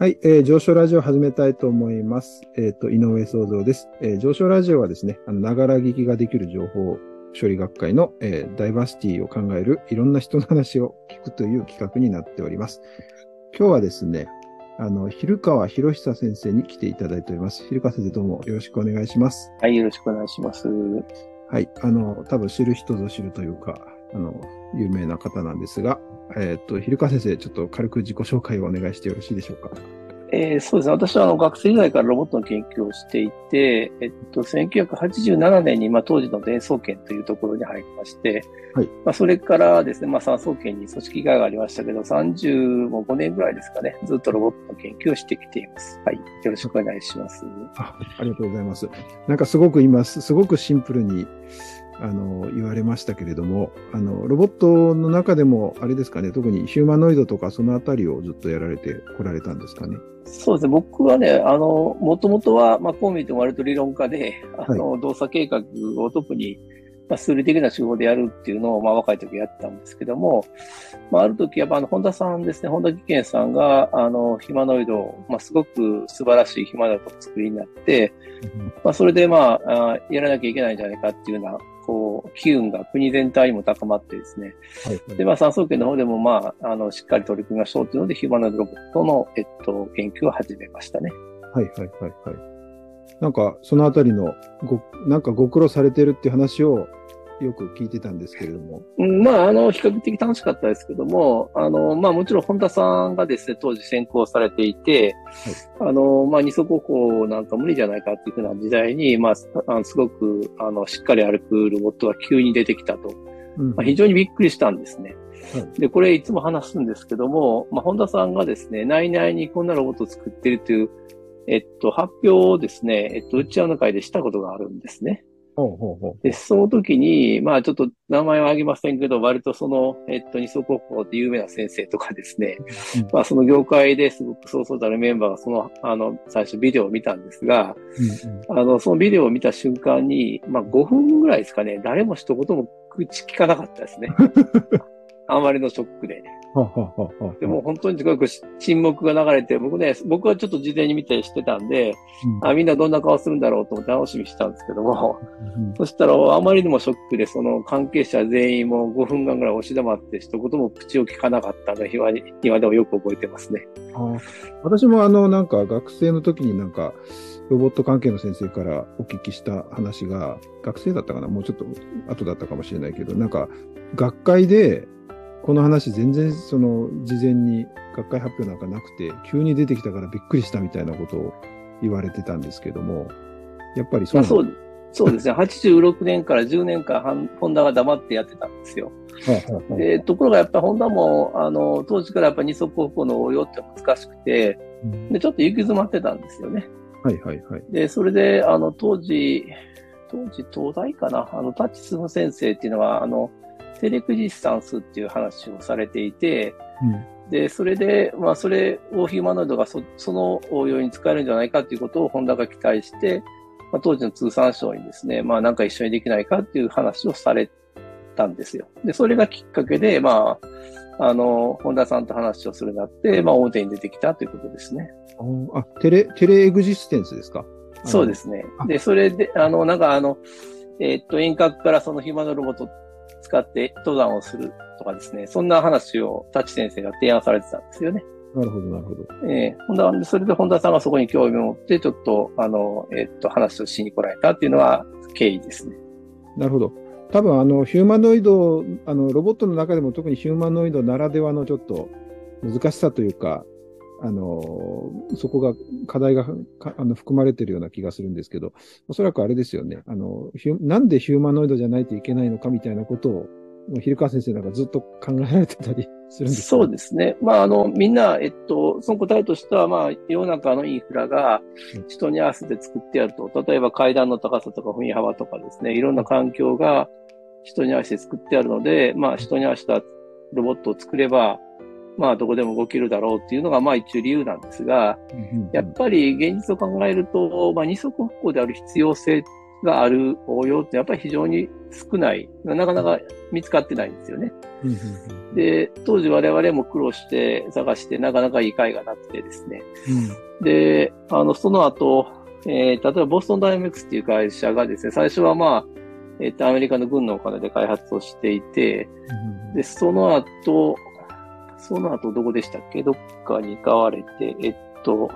はい、えー、上昇ラジオ始めたいと思います。えっ、と、井上創造です。えー上昇ラジオはですね、あの、ながら聞きができる情報処理学会の、えーダイバーシティを考えるいろんな人の話を聞くという企画になっております。今日はですね、あの、昼川博久先生に来ていただいております。昼川先生どうもよろしくお願いします。はい、よろしくお願いします。はい。あの、多分知る人ぞ知るというか、あの、有名な方なんですが、えっ、と、昼川先生、ちょっと軽く自己紹介をお願いしてよろしいでしょうか？えーそうですね。私はあの学生時代からロボットの研究をしていて、えっと、1987年に、まあ、当時の伝送研というところに入りまして、はいまあ、それからですね、まあ、産総研に組織会がありましたけど、35年ぐらいですかね、ずっとロボットの研究をしてきています。はい。よろしくお願いします。あありがとうございます。なんかすごく今、すすごくシンプルに、あの、言われましたけれども、あの、ロボットの中でも、あれですかね、特にヒューマノイドとかそのあたりをずっとやられてこられたんですかね。そうですね。僕はね、あの、もともとは、まあ、こう見ても割と理論家で、あの、動作計画を特に、まあ、数理的な手法でやるっていうのを、まあ、若い時やってたんですけども、まあ、ある時、やっぱ、あの、本田さんですね、本田技研さんが、あの、ヒマノイドを、まあ、すごく素晴らしいヒマノイドを作りになって、まあ、それで、まあ、あやらなきゃいけないんじゃないかっていうような、こう、機運が国全体にも高まってですね、はい。で、まあ、産総研の方でも、まあ、あの、しっかり取り組みましょうというので、ヒマノイドロボットの、えっと、研究を始めましたね。はい、はい、はい、はい。なんか、そのあたりの、ご、なんかご苦労されてるっていう話をよく聞いてたんですけれども。うんまあ、あの、比較的楽しかったですけども、あの、まあ、もちろん本田さんがですね、当時先行されていて、あの、まあ、二足歩行なんか無理じゃないかっていうふうな時代に、まあ、あのすごく、あの、しっかり歩くロボットが急に出てきたと。うんまあ、非常にびっくりしたんですね。はで、これいつも話すんですけども、まあ、本田さんがですね、内々にこんなロボットを作っているという、えっと、発表をですね、えっと、打ち合わの会でしたことがあるんですね。ほうほうほう。で、その時に、まあちょっと名前は挙げませんけど、割とその、えっと、二足歩行って有名な先生とかですね、うんまあその業界ですごくそうそうたるメンバーがその、あの、最初ビデオを見たんですが、うんうんあの、そのビデオを見た瞬間に、まあ5分ぐらいですかね、誰も一言も口聞かなかったですね。あまりのショックで。でも本当にすごく沈黙が流れて、僕ね、僕はちょっと事前に見て知ってたんで、うん。あ、みんなどんな顔するんだろうと思って楽しみにしてたんですけども、うん。そしたら、あまりにもショックで、その関係者全員も5分間ぐらい押し黙って、一言も口を聞かなかったので、今に今でもよく覚えてますね。私もあの、なんか学生の時になんか、ロボット関係の先生からお聞きした話が、学生だったかな？もうちょっと後だったかもしれないけど、なんか、学会で、この話全然その、事前に学会発表なんかなくて、急に出てきたからびっくりしたみたいなことを言われてたんですけども、やっぱりそうなんまあそう、そうですね。86年から10年間、ホンダが黙ってやってたんですよ。はいはいはいで、ところがやっぱホンダも、あの、当時からやっぱ二足歩行の応用って難しくて、うんで、ちょっと行き詰まってたんですよね。はいはいはい。で、それで、あの、当時、当時、東大かな？あの、タッチスム先生っていうのは、あの、テレクジスタンスっていう話をされていて、で、それで、まあ、それをヒューマノイドがそその応用に使えるんじゃないかっていうことをホンダが期待して、まあ、当時の通産省にですね、まあ、なんか一緒にできないかっていう話をされたんですよ。で、それがきっかけで、まあ、あの、本田さんと話をするようになって、まあ、表に出てきたということですね。うんあ、テレ、テレエグジステンスですか？そうですすねあ。で、それで、あの、なんかあの、えーっと、遠隔からそのヒューマノロボットを使って登山をするとかですね、そんな話をタッチ先生が提案されてたんですよね。なるほど、なるほど。えー、ほんだそれで本田さんがそこに興味を持って、ちょっと、あの、えーっと、話をしに来られたっていうのが経緯ですね。なるほど。多分、あの、ヒューマノイド、あの、ロボットの中でも特にヒューマノイドならではのちょっと難しさというか、あの、そこが、課題がかあの含まれているような気がするんですけど、おそらくあれですよね。あの、なんでヒューマノイドじゃないといけないのかみたいなことを、昼川先生なんかずっと考えられてたりするんですか？そうですね。まあ、あの、みんな、えっと、その答えとしては、まあ、世の中のインフラが人に合わせて作ってやると、例えば階段の高さとか踏み幅とかですね、いろんな環境が人に合わせて作ってあるので、まあ、人に合わせたロボットを作れば、まあ、どこでも動けるだろうっていうのが、まあ、一応理由なんですが、やっぱり現実を考えると、まあ、二足歩行である必要性っがある応用ってやっぱり非常に少ない。なかなか見つかってないんですよね。で、当時我々も苦労して探してなかなかいい会がなくてですね。うん、で、あの、その後、えー、例えばボストンダイナミクスっていう会社がですね、最初はまあ、えっ、ー、と、アメリカの軍のお金で開発をしていて、うん、で、その後、その後どこでしたっけ？どっかに買われて、えっと、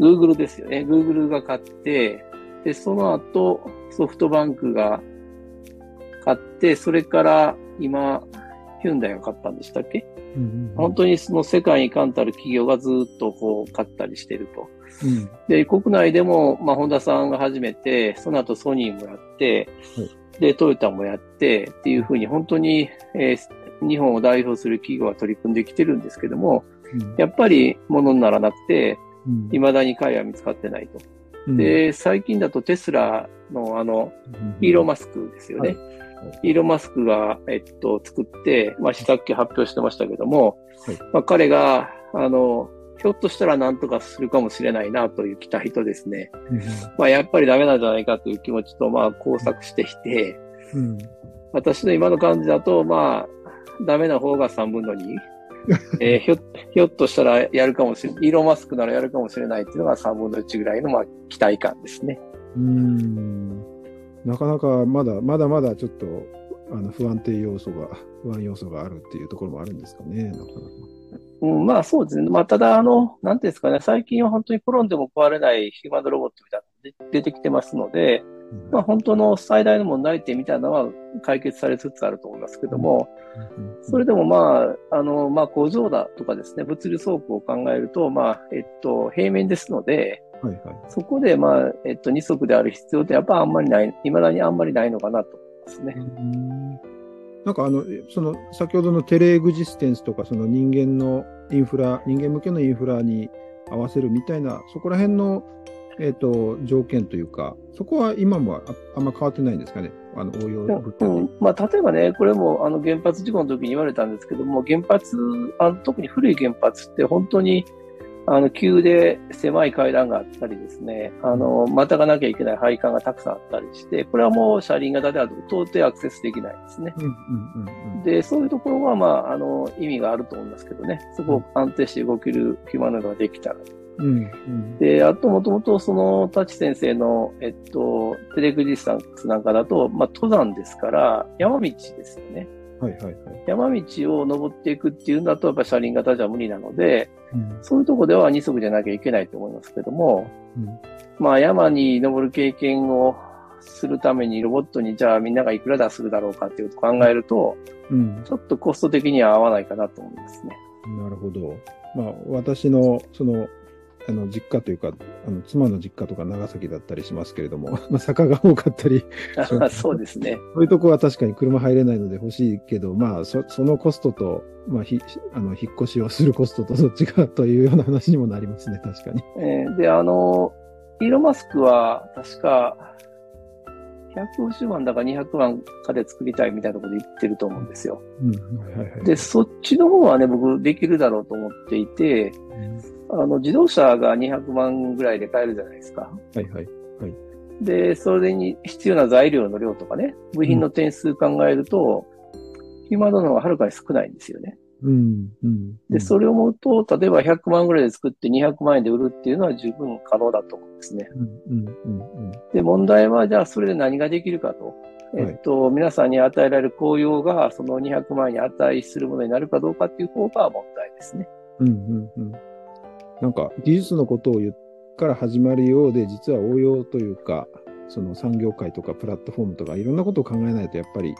Google ですよね。Google が買って、で、その後、ソフトバンクが買って、それから今、ヒュンダイが買ったんでしたっけ、うんうんうん、本当にその世界に冠たる企業がずっとこう買ったりしてると。うん、で、国内でも、まあ、ホンダさんが始めて、その後ソニーもやって、はい、で、トヨタもやってっていうふうに本当に、えー、日本を代表する企業が取り組んできてるんですけども、うん、やっぱり物にならなくて、未だに会は見つかってないと。で、最近だとテスラのあの、イーロン・マスクですよね。イーロン・マスクが、えっと、作って、まあ、さっき発表してましたけども、はい、まあ、彼が、あの、ひょっとしたら何とかするかもしれないなという期待とですね、うん、まあ、やっぱりダメなんじゃないかという気持ちと、まあ、工作していて、うん、私の今の感じだと、まあ、ダメな方が3分の2。えー、ひょ、ひょっとしたらやるかもしれない、イーロンマスクならやるかもしれないっていうのが3分の1ぐらいの、まあ、期待感ですね。うん。なかなかまだ、まだまだちょっと、あの、不安定要素が、不安要素があるっていうところもあるんですかね、なかなか。うん、まあそうですね。まあただ、あの、なんていうんですかね、最近は本当に転んでも壊れないヒューマンドロボットみたいなの出てきてますので、まあ、本当の最大の問題点みたいなのは解決されつつあると思いますけども、それでもまあ、あの、まあ、工場だとかですね、物流倉庫を考えると、まあ、えっと、平面ですので、はいはい、そこで、まあ、えっと、二足である必要ってやっぱあんまりない、未だにあんまりないのかなと思いますね。なんかあの、その、先ほどのテレエグジステンスとか、その人間のインフラ、人間向けのインフラに合わせるみたいな、そこら辺のえっ、ー、と、条件というか、そこは今もあんま変わってないんですかね、あの応用物体、うん、まあ、例えばね、これもあの原発事故の時に言われたんですけども、原発、あの特に古い原発って本当にあの急で狭い階段があったりですね、あの、またがなきゃいけない配管がたくさんあったりして、これはもう車輪型では到底アクセスできないですね。で、そういうところは、まあ、あの、意味があると思いますけどね、そこを安定して動けるヒューマノイドができたらうんうん、で、あともともとその、タチ先生の、えっと、テレグジスタンスなんかだと、まあ、登山ですから、山道ですよね。はいはいはい。山道を登っていくっていうんだと、やっぱ車輪型じゃ無理なので、うん、そういうとこでは二足じゃなきゃいけないと思いますけども、うん、まあ山に登る経験をするためにロボットにじゃあみんながいくら出するだろうかっていうと考えると、うん、ちょっとコスト的には合わないかなと思いますね。なるほど。まあ私のそのあの実家というか、あの妻の実家とか長崎だったりしますけれども、まあ、坂が多かったり そうですね。そういうとこは確かに車入れないので欲しいけど、まあ、そそのコストと、まあ、ひあの引っ越しをするコストとどっちか というような話にもなりますね、確かに。えー、で、あの、イーロン・マスクは確か、150万だか200万かで作りたいみたいなこと言ってると思うんですよ。うんはいはい、で、そっちの方はね、僕できるだろうと思っていて、うん、あの、自動車が200万ぐらいで買えるじゃないですか。はいはい。はい、で、それに必要な材料の量とかね、部品の点数考えると、うん、今ののははるかに少ないんですよね。うんうん、で、それを思うと、例えば100万ぐらいで作って200万円で売るっていうのは十分可能だと思うんですね。うんうんうん、で、問題は、じゃあそれで何ができるかと。えっと、はい、皆さんに与えられる効用がその200万円に値するものになるかどうかっていう方が問題ですね。うんうんうん。なんか、技術のことを言っから始まるようで、実は応用というか、その産業界とかプラットフォームとかいろんなことを考えないと、やっぱり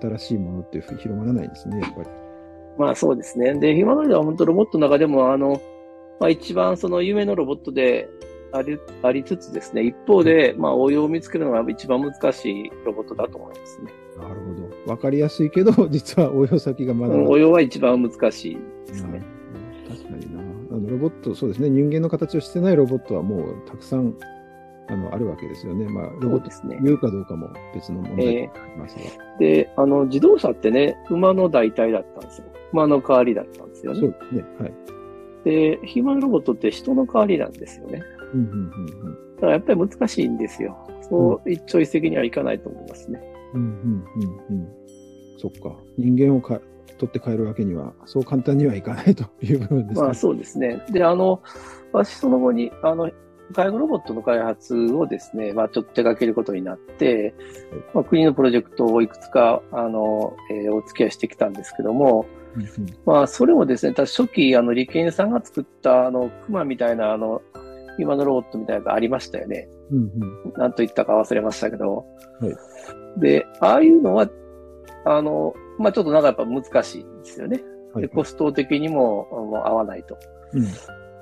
新しいものって広まらないですね、やっぱり。まあそうですね。で、今までは本当ロボットの中でも、あの、まあ一番その夢のロボットでありありつつですね、一方で、まあ応用を見つけるのが一番難しいロボットだと思いますね。なるほど。わかりやすいけど、実は応用先がまだ、応用は一番難しいですね。ロボット、そうですね。人間の形をしてないロボットはもうたくさんあのあるわけですよね。まあ、ロボット言うかどうかも別の問題がありますが、えー、で、あの、自動車ってね、馬の代替だったんですよ。馬の代わりだったんですよね。そうですね。はい。で、ヒューマンロボットって人の代わりなんですよね。うんうんうんうん、だからやっぱり難しいんですよ。そう一朝一夕にはいかないと思いますね。うんうんうんうん。そっか。人間をか取って帰るわけには、そう簡単にはいかないという部分ですね。まあそうですね。で、あの、私その後に、あの、介護ロボットの開発をですね、まあちょっと手掛けることになって、まあ、国のプロジェクトをいくつか、あの、えー、お付き合いしてきたんですけども、まあそれもですね、初期、あの、理研さんが作った、あの、熊みたいな、あの、今のロボットみたいなのがありましたよね。うんうん、何と言ったか忘れましたけど。はい、で、ああいうのは、あの、まあちょっとなんかやっぱ難しいんですよね。はい、でコスト的にももう合わないと。うん、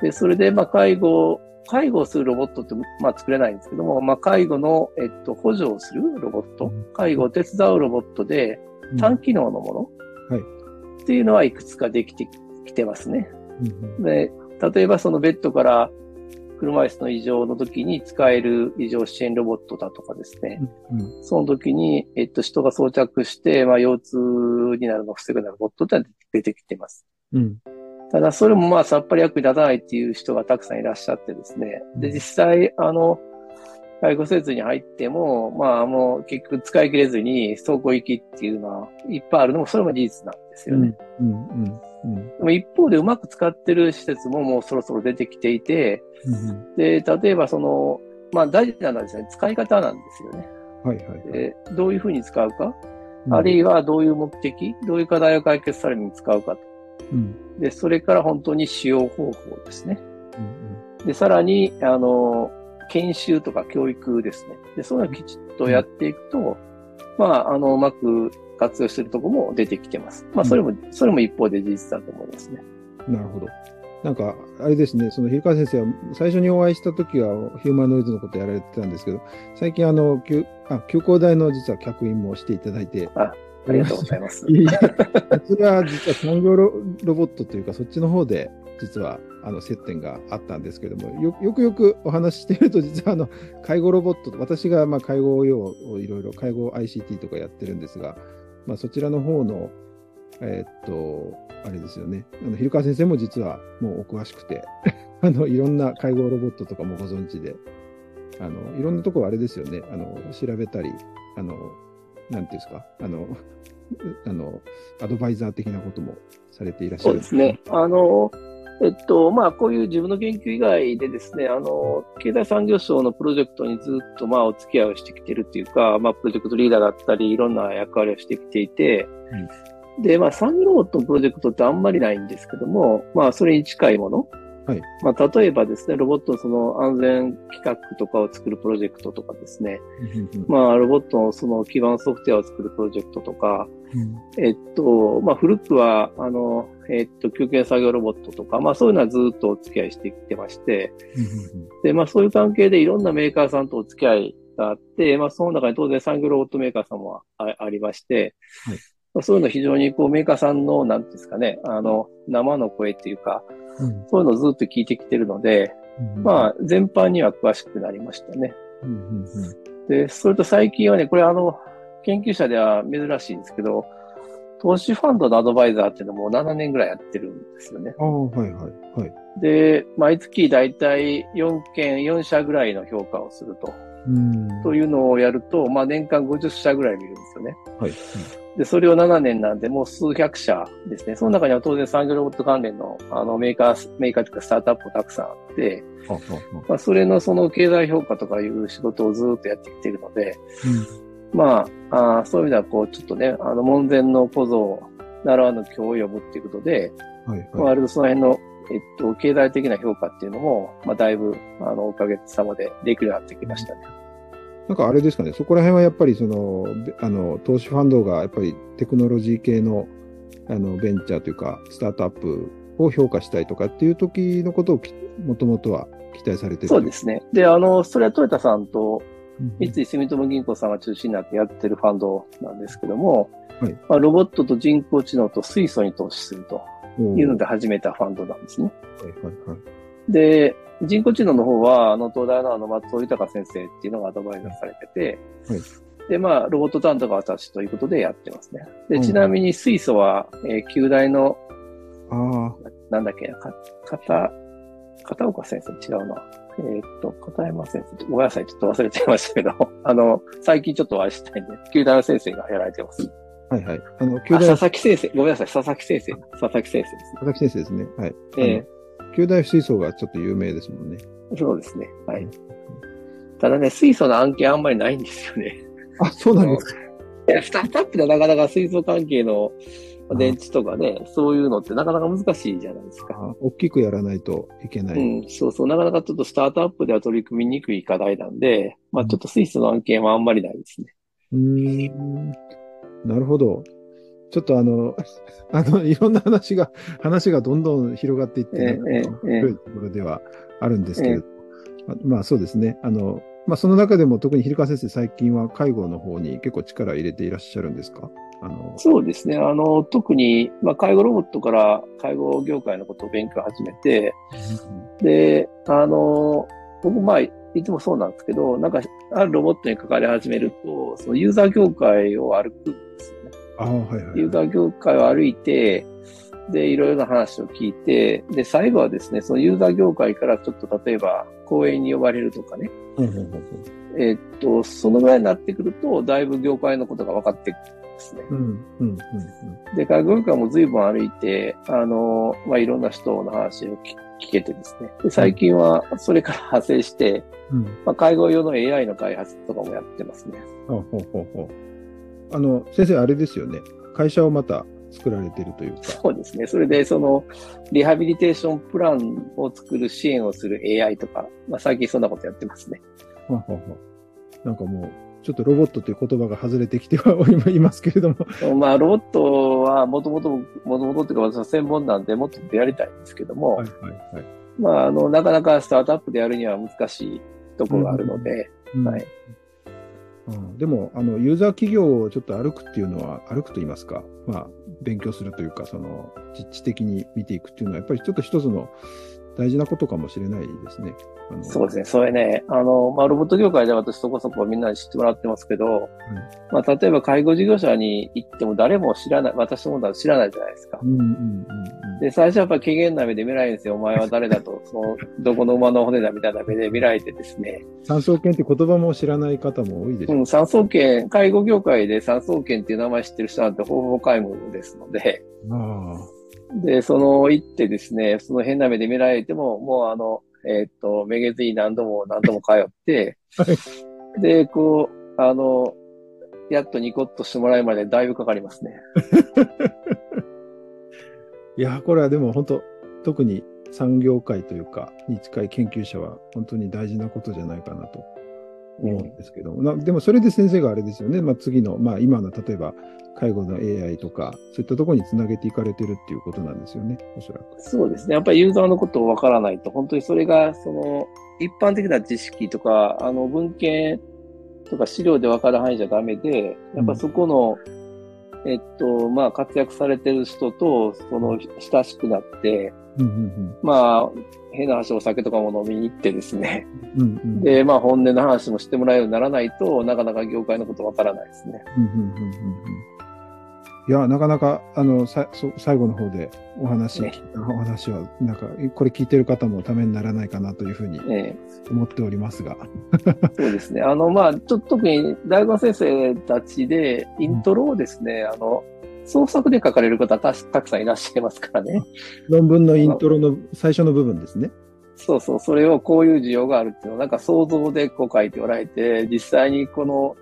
で、それで、まあ介護、介護をするロボットって、まあ作れないんですけども、まあ介護の、えっと、補助をするロボット、介護を手伝うロボットで、単機能のもの、はい、っていうのはいくつかできてきてますね。で、例えばそのベッドから車椅子の異常の時に使える異常支援ロボットだとかですね。うんうん、その時に、えっと、人が装着して、まあ、腰痛になるのを防ぐようなロボットって出てきてます。うん、ただ、それもまあ、さっぱり役に立たないっていう人がたくさんいらっしゃってですね。で、実際、あの、介護施設に入っても、まあもう結局使い切れずに走行行きっていうのはいっぱいあるのも、それも事実なんですよね。うんうんうん、でも一方でうまく使ってる施設ももうそろそろ出てきていて、うん、で、例えばその、まあ大事なのはですね、使い方なんですよね。はいはい、はい、でどういうふうに使うか、うん、あるいはどういう目的、どういう課題を解決されるに使うかと。うん、で、それから本当に使用方法ですね。うんうん、で、さらに、あの、研修とか教育ですね。で、そういうのをきちっとやっていくと、まあ、あの、うまく活用してるとこも出てきてます。まあ、それも、それも一方で事実だと思いますね。なるほど。なんか、あれですね、その、昼川先生は、最初にお会いした時は、ヒューマノイズのことやられてたんですけど、最近、あの、休あ休校大の実は客員もしていただいて、あありがとうございます。いやそれは実は産業ロボットというか、そっちの方で、実はあの接点があったんですけどもよ、よくよくお話ししていると、実はあの介護ロボット、私がまあ介護用をいろいろ、介護 ICT とかやってるんですが、まあ、そちらの方の、えー、っと、あれですよね、あの昼川先生も実はもうお詳しくて あの、いろんな介護ロボットとかもご存知で、あのいろんなところあれですよね、あの調べたり、あのなんていうんですか、あの、あの、アドバイザー的なこともされていらっしゃる。そうですね。あの、えっと、まあ、こういう自分の研究以外でですね、あの、経済産業省のプロジェクトにずっと、まあ、お付き合いをしてきてるっていうか、まあ、プロジェクトリーダーだったり、いろんな役割をしてきていて、うん、で、まあ、産業ロボットのプロジェクトってあんまりないんですけども、まあ、それに近いもの、はい。まあ、例えばですね、ロボットのその安全規格とかを作るプロジェクトとかですね、まあ、ロボットのその基盤ソフトウェアを作るプロジェクトとか、うん、えっと、まあ、古くは、あの、えっと、休憩作業ロボットとか、まあ、そういうのはずっとお付き合いしてきてまして、で、まあ、そういう関係でいろんなメーカーさんとお付き合いがあって、まあ、その中に当然産業ロボットメーカーさんもありまして、はいそういうの非常にこうメーカーさんの、なんですかね、あの、生の声っていうか、うん、そういうのをずっと聞いてきてるので、うん、まあ、全般には詳しくなりましたね。うんうんうん、で、それと最近はね、これあの、研究者では珍しいんですけど、投資ファンドのアドバイザーっていうのも7年ぐらいやってるんですよね。ああ、はいはい。はい。で、毎月だいたい4件、4社ぐらいの評価をすると。うんというのをやると、まあ年間50社ぐらい見るんですよね。はい。で、それを7年なんで、もう数百社ですね。その中には当然産業ロボット関連のあのメーカー、メーカーというかスタートアップもたくさんあって、まあ、それのその経済評価とかいう仕事をずっとやってきているので、うん、まああ、そういう意味ではこう、ちょっとね、あの、門前の小僧を習わぬ教を呼ぶっていうことで、はいはい、まあ、あるとその辺の、えっと、経済的な評価っていうのも、まあ、だいぶ、あの、おかげさまでできるようになってきましたね。なんかあれですかね、そこら辺はやっぱりその、あの、投資ファンドがやっぱりテクノロジー系の、あの、ベンチャーというか、スタートアップを評価したいとかっていう時のことをもともとは期待されてる。そうですね。で、あの、それはトヨタさんと三井住友銀行さんが中心になってやってるファンドなんですけども、はい。まあ、ロボットと人工知能と水素に投資するというので始めたファンドなんですね。はいはいはい、で、人工知能の方は、あの、東大のあの、松尾豊先生っていうのがアドバイザーされてて、はい、で、まあ、ロボット担当が私ということでやってますね。で、ちなみに水素は、えー、旧大の、あなんだっけ、か、かた、片岡先生違うな。えーっと、片山先生、ごめんなさい、ちょっと忘れちゃいましたけど、あの、最近ちょっとお会いしたいんで、旧大の先生がやられてます。はいはい。あの、あ旧大、佐佐々木先生、ごめんなさい、佐々木先生、佐々木先生ですね。々木先生ですね。はい。えあの旧大水素がちょっと有名ですもんね。えそうですね。はい。ただね、水素の案件あんまりないんですよね。あ、そうなんですか？いやスタートアップでなかなか水素関係の電池とかね、そういうのってなかなか難しいじゃないですか。あ大きくやらないといけない。うん、そうそう、なかなかちょっとスタートアップでは取り組みにくい課題なんで、まあちょっと水素の案件はあんまりないですね。うーん。なるほど。ちょっとあの、あの、いろんな話が、話がどんどん広がっていって、えええいところではあるんですけれど、ままあそうですね。あの、まあその中でも特に昼川先生最近は介護の方に結構力を入れていらっしゃるんですか？あの、そうですね。あの、特に、まあ介護ロボットから介護業界のことを勉強を始めて、で、あの、僕、まあ、いつもそうなんですけど、なんか、あるロボットに関わり始めると、そのユーザー業界を歩くはいはい。ユーザー業界を歩いて、で、いろいろな話を聞いて、で、最後はですね、そのユーザー業界からちょっと例えば講演に呼ばれるとかね、えーっと、そのぐらいになってくると、だいぶ業界のことが分かってくるんですね。うんうんうんで、介護業界も随分歩いて、あの、まあ、いろんな人の話を聞聞けてですね。で、最近はそれから派生して、うん。まあ、介護用の AI の開発とかもやってますね。あほうほうほう。あの、先生、あれですよね。会社をまた作られているというか。そうですね。それで、その、リハビリテーションプランを作る支援をする AI とか、まあ、最近そんなことやってますね。はははなんかもう、ちょっとロボットという言葉が外れてきてはいますけれども。まあ、ロボットはもともと、もともとっていうか私は専門なんで、もっとやりたいんですけども、はいはいはい。まあ、あの、なかなかスタートアップでやるには難しいところがあるので、うんはい。うん。でも、あの、ユーザー企業をちょっと歩くっていうのは、歩くと言いますか、まあ、勉強するというか、その、実地的に見ていくっていうのは、やっぱりちょっと一つの大事なことかもしれないですね。あのそうですね。それね、あの、まあ、ロボット業界では私そこそこみんなに知ってもらってますけど、まあ、例えば介護事業者に行っても誰も知らない、私のことは知らないじゃないですか。うんうんうんうん。で、最初はやっぱり軽減な目で見られるんですよ。お前は誰だと、その、どこの馬の骨だみたいな目で 見られてですね。産総研って言葉も知らない方も多いでしょう。うん、産総研、介護業界で産総研っていう名前知ってる人なんてほぼほぼ皆無ですので、あで、その、行ってですね、その変な目で見られても、もうあの、えーっと、めげずに何度も何度も通って、で、こう、あの、やっとニコッとしてもらえるまでだいぶかかりますね。いや、これはでも本当、特に産業界というか、に近い研究者は本当に大事なことじゃないかなと思うんですけど、なでもそれで先生があれですよね、まあ、次の、まあ、今の例えば介護の AI とか、そういったところにつなげていかれてるっていうことなんですよね、おそらく。そうですね。やっぱりユーザーのことをわからないと、本当にそれが、その、一般的な知識とか、あの、文献とか資料でわかる範囲じゃダメで、やっぱそこの、えっと、まあ、活躍されてる人と、その、親しくなって、うんうんまあ、変な話、お酒とかも飲みに行ってですね。うんうんうんで、まあ、本音の話もしてもらえるようにならないとなかなか業界のことわからないですね。うんうんうんうんうんいや、なかなか、あの、さそ最後の方でお話、ねお話は、なんか、これ聞いてる方もためにならないかなというふうにえ思っておりますが。えそうですね。あの、まあ、ちょっと特に大学の先生たちで、イントロをですね、あの、創作で書かれる方たたくさんいらっしゃいますからね。論文のイントロの最初の部分ですね。そうそう、それをこういう需要があるっていうのを、なんか想像でこう書いておられて、実際にこの、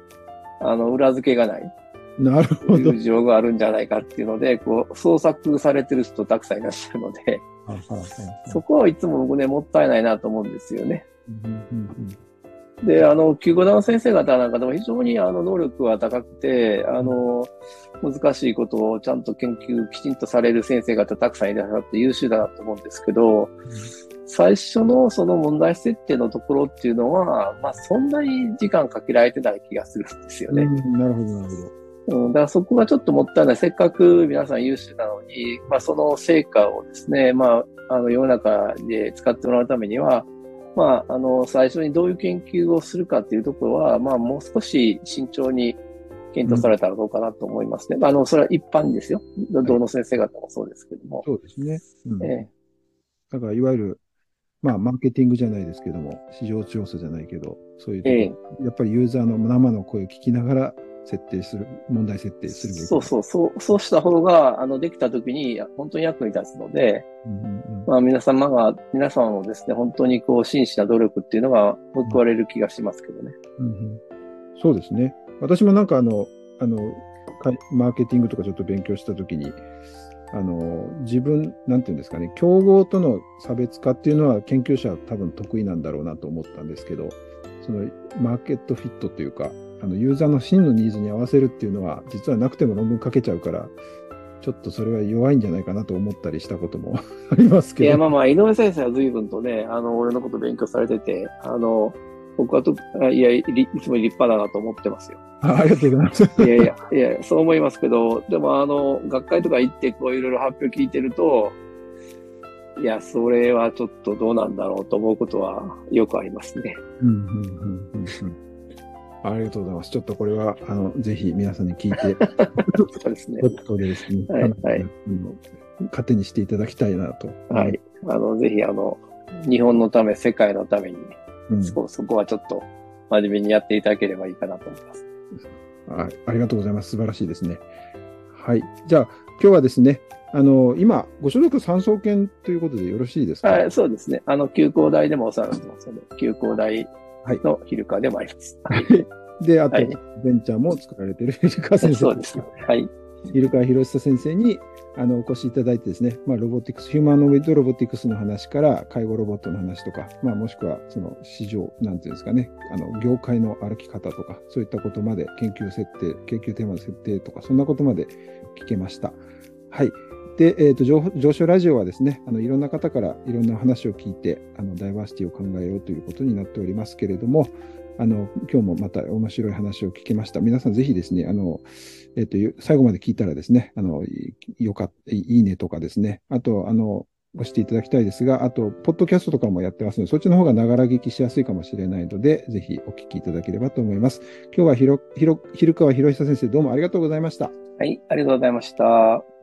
あの、裏付けがない、なるこういうほど。需要があるんじゃないかっていうので、こう、創作されてる人たくさんいらっしゃるので、そこはいつも僕ね、もったいないなと思うんですよね。うんうんで、あの、救護団の先生方なんかでも非常にあの、能力は高くて、あの、難しいことをちゃんと研究きちんとされる先生方たくさんいらっしゃって優秀だなと思うんですけど、最初のその問題設定のところっていうのは、まあそんなに時間かけられてない気がするんですようんね。うんなるほど、なるほど。うん、だからそこがちょっともったいない。せっかく皆さん優秀なのに、まあその成果をですね、まあ、あの世の中で使ってもらうためには、まあ、あの、最初にどういう研究をするかっていうところは、まあもう少し慎重に検討されたらどうかなと思いますね。あの、それは一般にですよ。どどの先生方もそうですけども。そうですね。うんええだから、いわゆる、まあ、マーケティングじゃないですけども、市場調査じゃないけど、そういうええ、やっぱりユーザーの生の声を聞きながら設定する、問題設定するべきそうそう、そう、そうした方が、あの、できたときに、本当に役に立つので、うんうんうん、まあ、皆様が、皆様もですね、本当にこう、真摯な努力っていうのが報われる気がしますけどね。うんうん、そうですね。私もなんかあの、あの、マーケティングとかちょっと勉強したときに、あの、自分、なんていうんですかね、競合との差別化っていうのは研究者は多分得意なんだろうなと思ったんですけど、そのマーケットフィットというか、あのユーザーの真のニーズに合わせるっていうのは、実はなくても論文書けちゃうから、ちょっとそれは弱いんじゃないかなと思ったりしたことも ありますけど。いや、まあまあ、井上先生は随分とね、あの、俺のこと勉強されてて、あの、僕はと、いやい、いつも立派だなと思ってますよ。あありがとうございます。いやいや、いや、そう思いますけど、でもあの、学会とか行ってこういろいろ発表聞いてると、いや、それはちょっとどうなんだろうと思うことはよくありますね。うん、うん、うん、うん。ありがとうございます。ちょっとこれは、あの、ぜひ皆さんに聞いて、そうですね。ちょっとですね、はい、はい、糧にしていただきたいなと。はい。あの、ぜひ、あの、日本のため、世界のために、うん、そそこはちょっと真面目にやっていただければいいかなと思います。はい。ありがとうございます。素晴らしいですね。はい。じゃあ、今日はですね、あの、今、ご所属産総研ということでよろしいですか？はい、そうですね。あの、休校大でもお世話になってますので、休校大のヒルカでもあります。はい。で、あと、はい、ベンチャーも作られているヒルカ先生。そうです。はい。ヒルカ博久先生にあのお越しいただいてですね、まあ、ロボティクス、ヒューマノイドロボティクスの話から介護ロボットの話とか、まあ、もしくはその市場、なんていうんですかね、あの業界の歩き方とか、そういったことまで研究設定、研究テーマの設定とか、そんなことまで聞けました。はい。で、えっ、ー、と上、上昇ラジオはですね、あの、いろんな方からいろんな話を聞いて、あの、ダイバーシティを考えようということになっておりますけれども、あの、今日もまた面白い話を聞きました。皆さんぜひですね、あの、えっ、ー、と、最後まで聞いたらですね、あの、よか、いいねとかですね、あと、あの、押していただきたいですが、あと、ポッドキャストとかもやってますので、そっちの方がながら聞きしやすいかもしれないので、ぜひお聞きいただければと思います。今日はひろ、ひろ、ひるかわひろひさ先生、どうもありがとうございました。はい、ありがとうございました。